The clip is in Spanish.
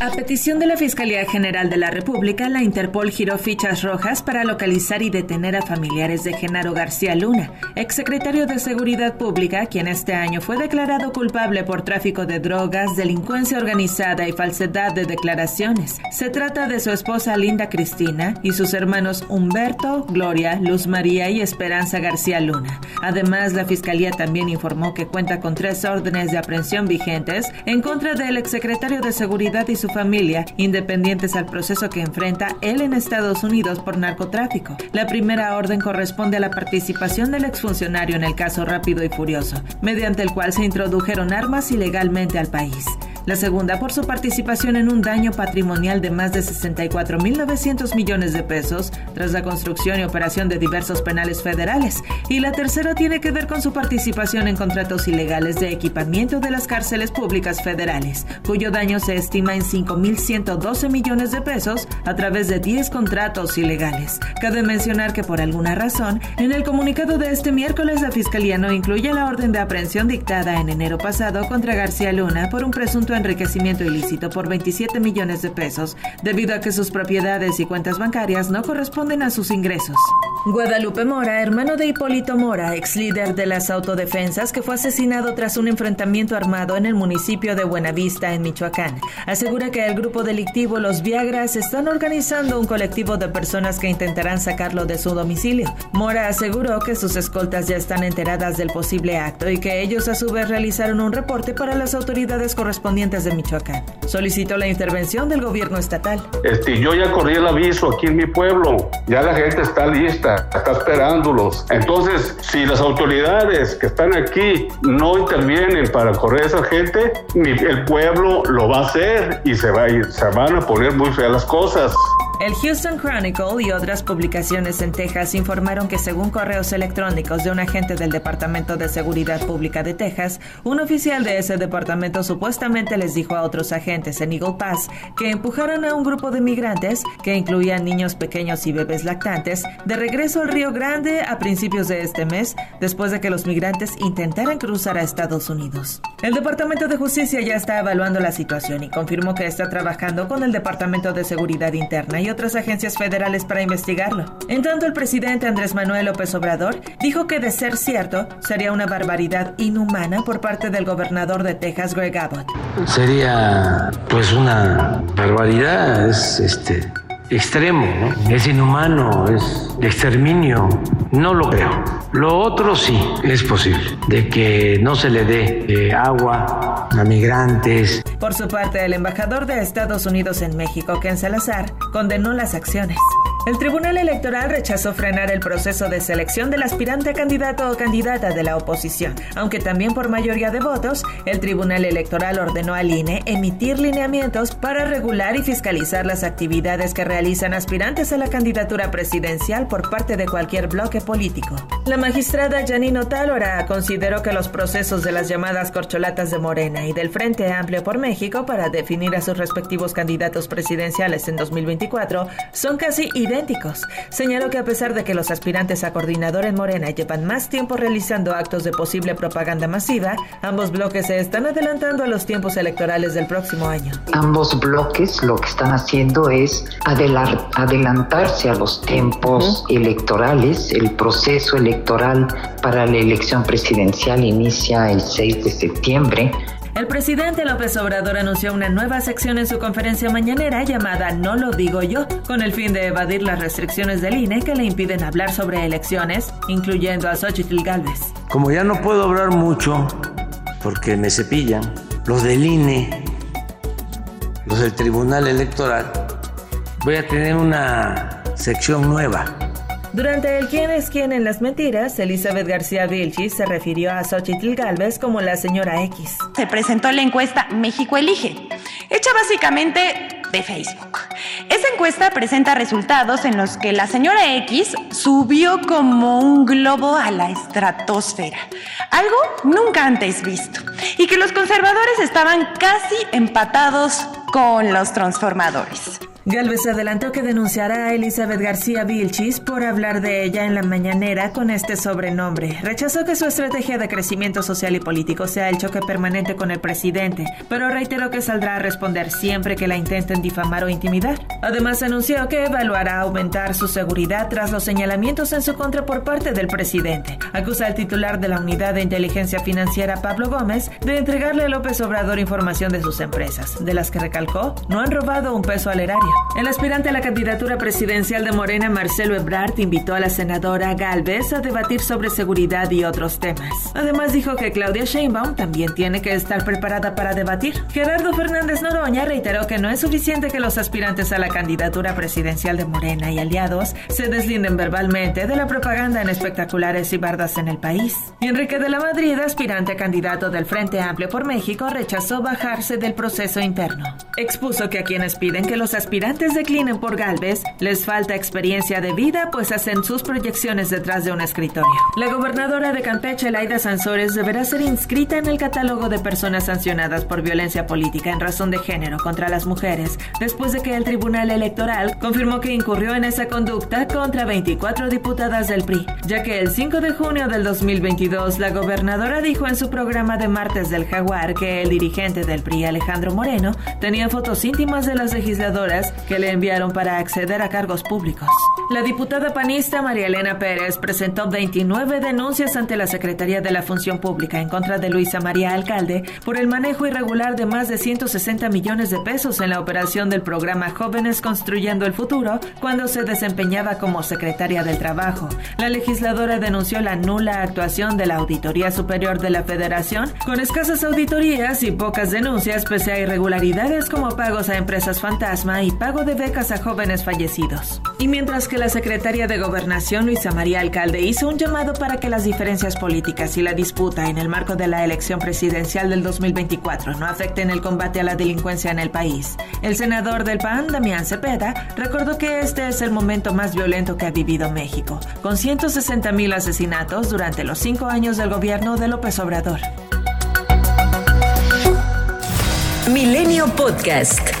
A petición de la Fiscalía General de la República, la Interpol giró fichas rojas para localizar y detener a familiares de Genaro García Luna, exsecretario de Seguridad Pública, quien este año fue declarado culpable por tráfico de drogas, delincuencia organizada y falsedad de declaraciones. Se trata de su esposa Linda Cristina y sus hermanos Humberto, Gloria, Luz María y Esperanza García Luna. Además, la Fiscalía también informó que cuenta con tres órdenes de aprehensión vigentes en contra del exsecretario de Seguridad y su familia, independientes al proceso que enfrenta él en Estados Unidos por narcotráfico. La primera orden corresponde a la participación del exfuncionario en el caso Rápido y Furioso, mediante el cual se introdujeron armas ilegalmente al país la segunda por su participación en un daño patrimonial de más de 64.900 millones de pesos tras la construcción y operación de diversos penales federales, y la tercera tiene que ver con su participación en contratos ilegales de equipamiento de las cárceles públicas federales, cuyo daño se estima en 5.112 millones de pesos a través de 10 contratos ilegales. Cabe mencionar que por alguna razón, en el comunicado de este miércoles la Fiscalía no incluye la orden de aprehensión dictada en enero pasado contra García Luna por un presunto enriquecimiento ilícito por 27 millones de pesos, debido a que sus propiedades y cuentas bancarias no corresponden a sus ingresos. Guadalupe Mora, hermano de Hipólito Mora, ex líder de las autodefensas que fue asesinado tras un enfrentamiento armado en el municipio de Buenavista, en Michoacán, asegura que el grupo delictivo Los Viagras están organizando un colectivo de personas que intentarán sacarlo de su domicilio. Mora aseguró que sus escoltas ya están enteradas del posible acto y que ellos a su vez realizaron un reporte para las autoridades correspondientes de Michoacán. Solicitó la intervención del gobierno estatal. Este, yo ya corrí el aviso aquí en mi pueblo, ya la gente está lista, está esperándolos. Entonces, si las autoridades que están aquí no intervienen para correr a esa gente, el pueblo lo va a hacer y se, va, se van a poner muy feas las cosas. El Houston Chronicle y otras publicaciones en Texas informaron que según correos electrónicos de un agente del Departamento de Seguridad Pública de Texas, un oficial de ese departamento supuestamente les dijo a otros agentes en Eagle Pass que empujaran a un grupo de migrantes, que incluían niños pequeños y bebés lactantes, de regreso al Río Grande a principios de este mes, después de que los migrantes intentaran cruzar a Estados Unidos. El Departamento de Justicia ya está evaluando la situación y confirmó que está trabajando con el Departamento de Seguridad Interna y otras agencias federales para investigarlo. En tanto, el presidente Andrés Manuel López Obrador dijo que de ser cierto, sería una barbaridad inhumana por parte del gobernador de Texas, Greg Abbott. Sería pues una barbaridad, es este extremo, es inhumano, es exterminio. No lo creo. Lo otro sí es posible, de que no se le dé eh, agua a migrantes. Por su parte, el embajador de Estados Unidos en México, Ken Salazar, condenó las acciones. El Tribunal Electoral rechazó frenar el proceso de selección del aspirante candidato o candidata de la oposición, aunque también por mayoría de votos, el Tribunal Electoral ordenó al INE emitir lineamientos para regular y fiscalizar las actividades que realizan aspirantes a la candidatura presidencial por parte de cualquier bloque político. La magistrada Janino Tálora consideró que los procesos de las llamadas corcholatas de Morena y del Frente Amplio por México para definir a sus respectivos candidatos presidenciales en 2024 son casi idénticos. Señaló que a pesar de que los aspirantes a coordinador en Morena llevan más tiempo realizando actos de posible propaganda masiva, ambos bloques se están adelantando a los tiempos electorales del próximo año. Ambos bloques lo que están haciendo es adelantarse a los tiempos electorales. El proceso electoral para la elección presidencial inicia el 6 de septiembre. El presidente López Obrador anunció una nueva sección en su conferencia mañanera llamada No lo digo yo, con el fin de evadir las restricciones del INE que le impiden hablar sobre elecciones, incluyendo a Xochitl Galvez. Como ya no puedo hablar mucho porque me cepillan, los del INE, los del Tribunal Electoral, voy a tener una sección nueva durante el quién es quién en las mentiras, Elizabeth García Vilchis se refirió a Xochitl Galvez como la señora X. Se presentó la encuesta México Elige, hecha básicamente de Facebook. Esa encuesta presenta resultados en los que la señora X subió como un globo a la estratosfera, algo nunca antes visto, y que los conservadores estaban casi empatados con los transformadores. Galvez adelantó que denunciará a Elizabeth García Vilchis por hablar de ella en la mañanera con este sobrenombre. Rechazó que su estrategia de crecimiento social y político sea el choque permanente con el presidente, pero reiteró que saldrá a responder siempre que la intenten difamar o intimidar. Además, anunció que evaluará aumentar su seguridad tras los señalamientos en su contra por parte del presidente. Acusa al titular de la Unidad de Inteligencia Financiera, Pablo Gómez, de entregarle a López Obrador información de sus empresas, de las que recalcó no han robado un peso al erario. El aspirante a la candidatura presidencial de Morena, Marcelo Ebrard, invitó a la senadora Galvez a debatir sobre seguridad y otros temas. Además dijo que Claudia Sheinbaum también tiene que estar preparada para debatir. Gerardo Fernández Noroña reiteró que no es suficiente que los aspirantes a la candidatura presidencial de Morena y aliados se deslinden verbalmente de la propaganda en espectaculares y bardas en el país. Enrique de la Madrid, aspirante candidato del Frente Amplio por México, rechazó bajarse del proceso interno. Expuso que a quienes piden que los aspirantes aspirantes declinen por Galvez, les falta experiencia de vida, pues hacen sus proyecciones detrás de un escritorio. La gobernadora de Campeche, Laida Sansores, deberá ser inscrita en el catálogo de personas sancionadas por violencia política en razón de género contra las mujeres, después de que el Tribunal Electoral confirmó que incurrió en esa conducta contra 24 diputadas del PRI, ya que el 5 de junio del 2022 la gobernadora dijo en su programa de Martes del Jaguar que el dirigente del PRI, Alejandro Moreno, tenía fotos íntimas de las legisladoras que le enviaron para acceder a cargos públicos. La diputada panista María Elena Pérez presentó 29 denuncias ante la Secretaría de la Función Pública en contra de Luisa María Alcalde por el manejo irregular de más de 160 millones de pesos en la operación del programa Jóvenes Construyendo el Futuro cuando se desempeñaba como secretaria del Trabajo. La legisladora denunció la nula actuación de la Auditoría Superior de la Federación con escasas auditorías y pocas denuncias pese a irregularidades como pagos a empresas fantasma y pago de becas a jóvenes fallecidos. Y mientras que la secretaria de Gobernación, Luisa María Alcalde, hizo un llamado para que las diferencias políticas y la disputa en el marco de la elección presidencial del 2024 no afecten el combate a la delincuencia en el país, el senador del PAN, Damián Cepeda, recordó que este es el momento más violento que ha vivido México, con 160 mil asesinatos durante los cinco años del gobierno de López Obrador. Milenio Podcast.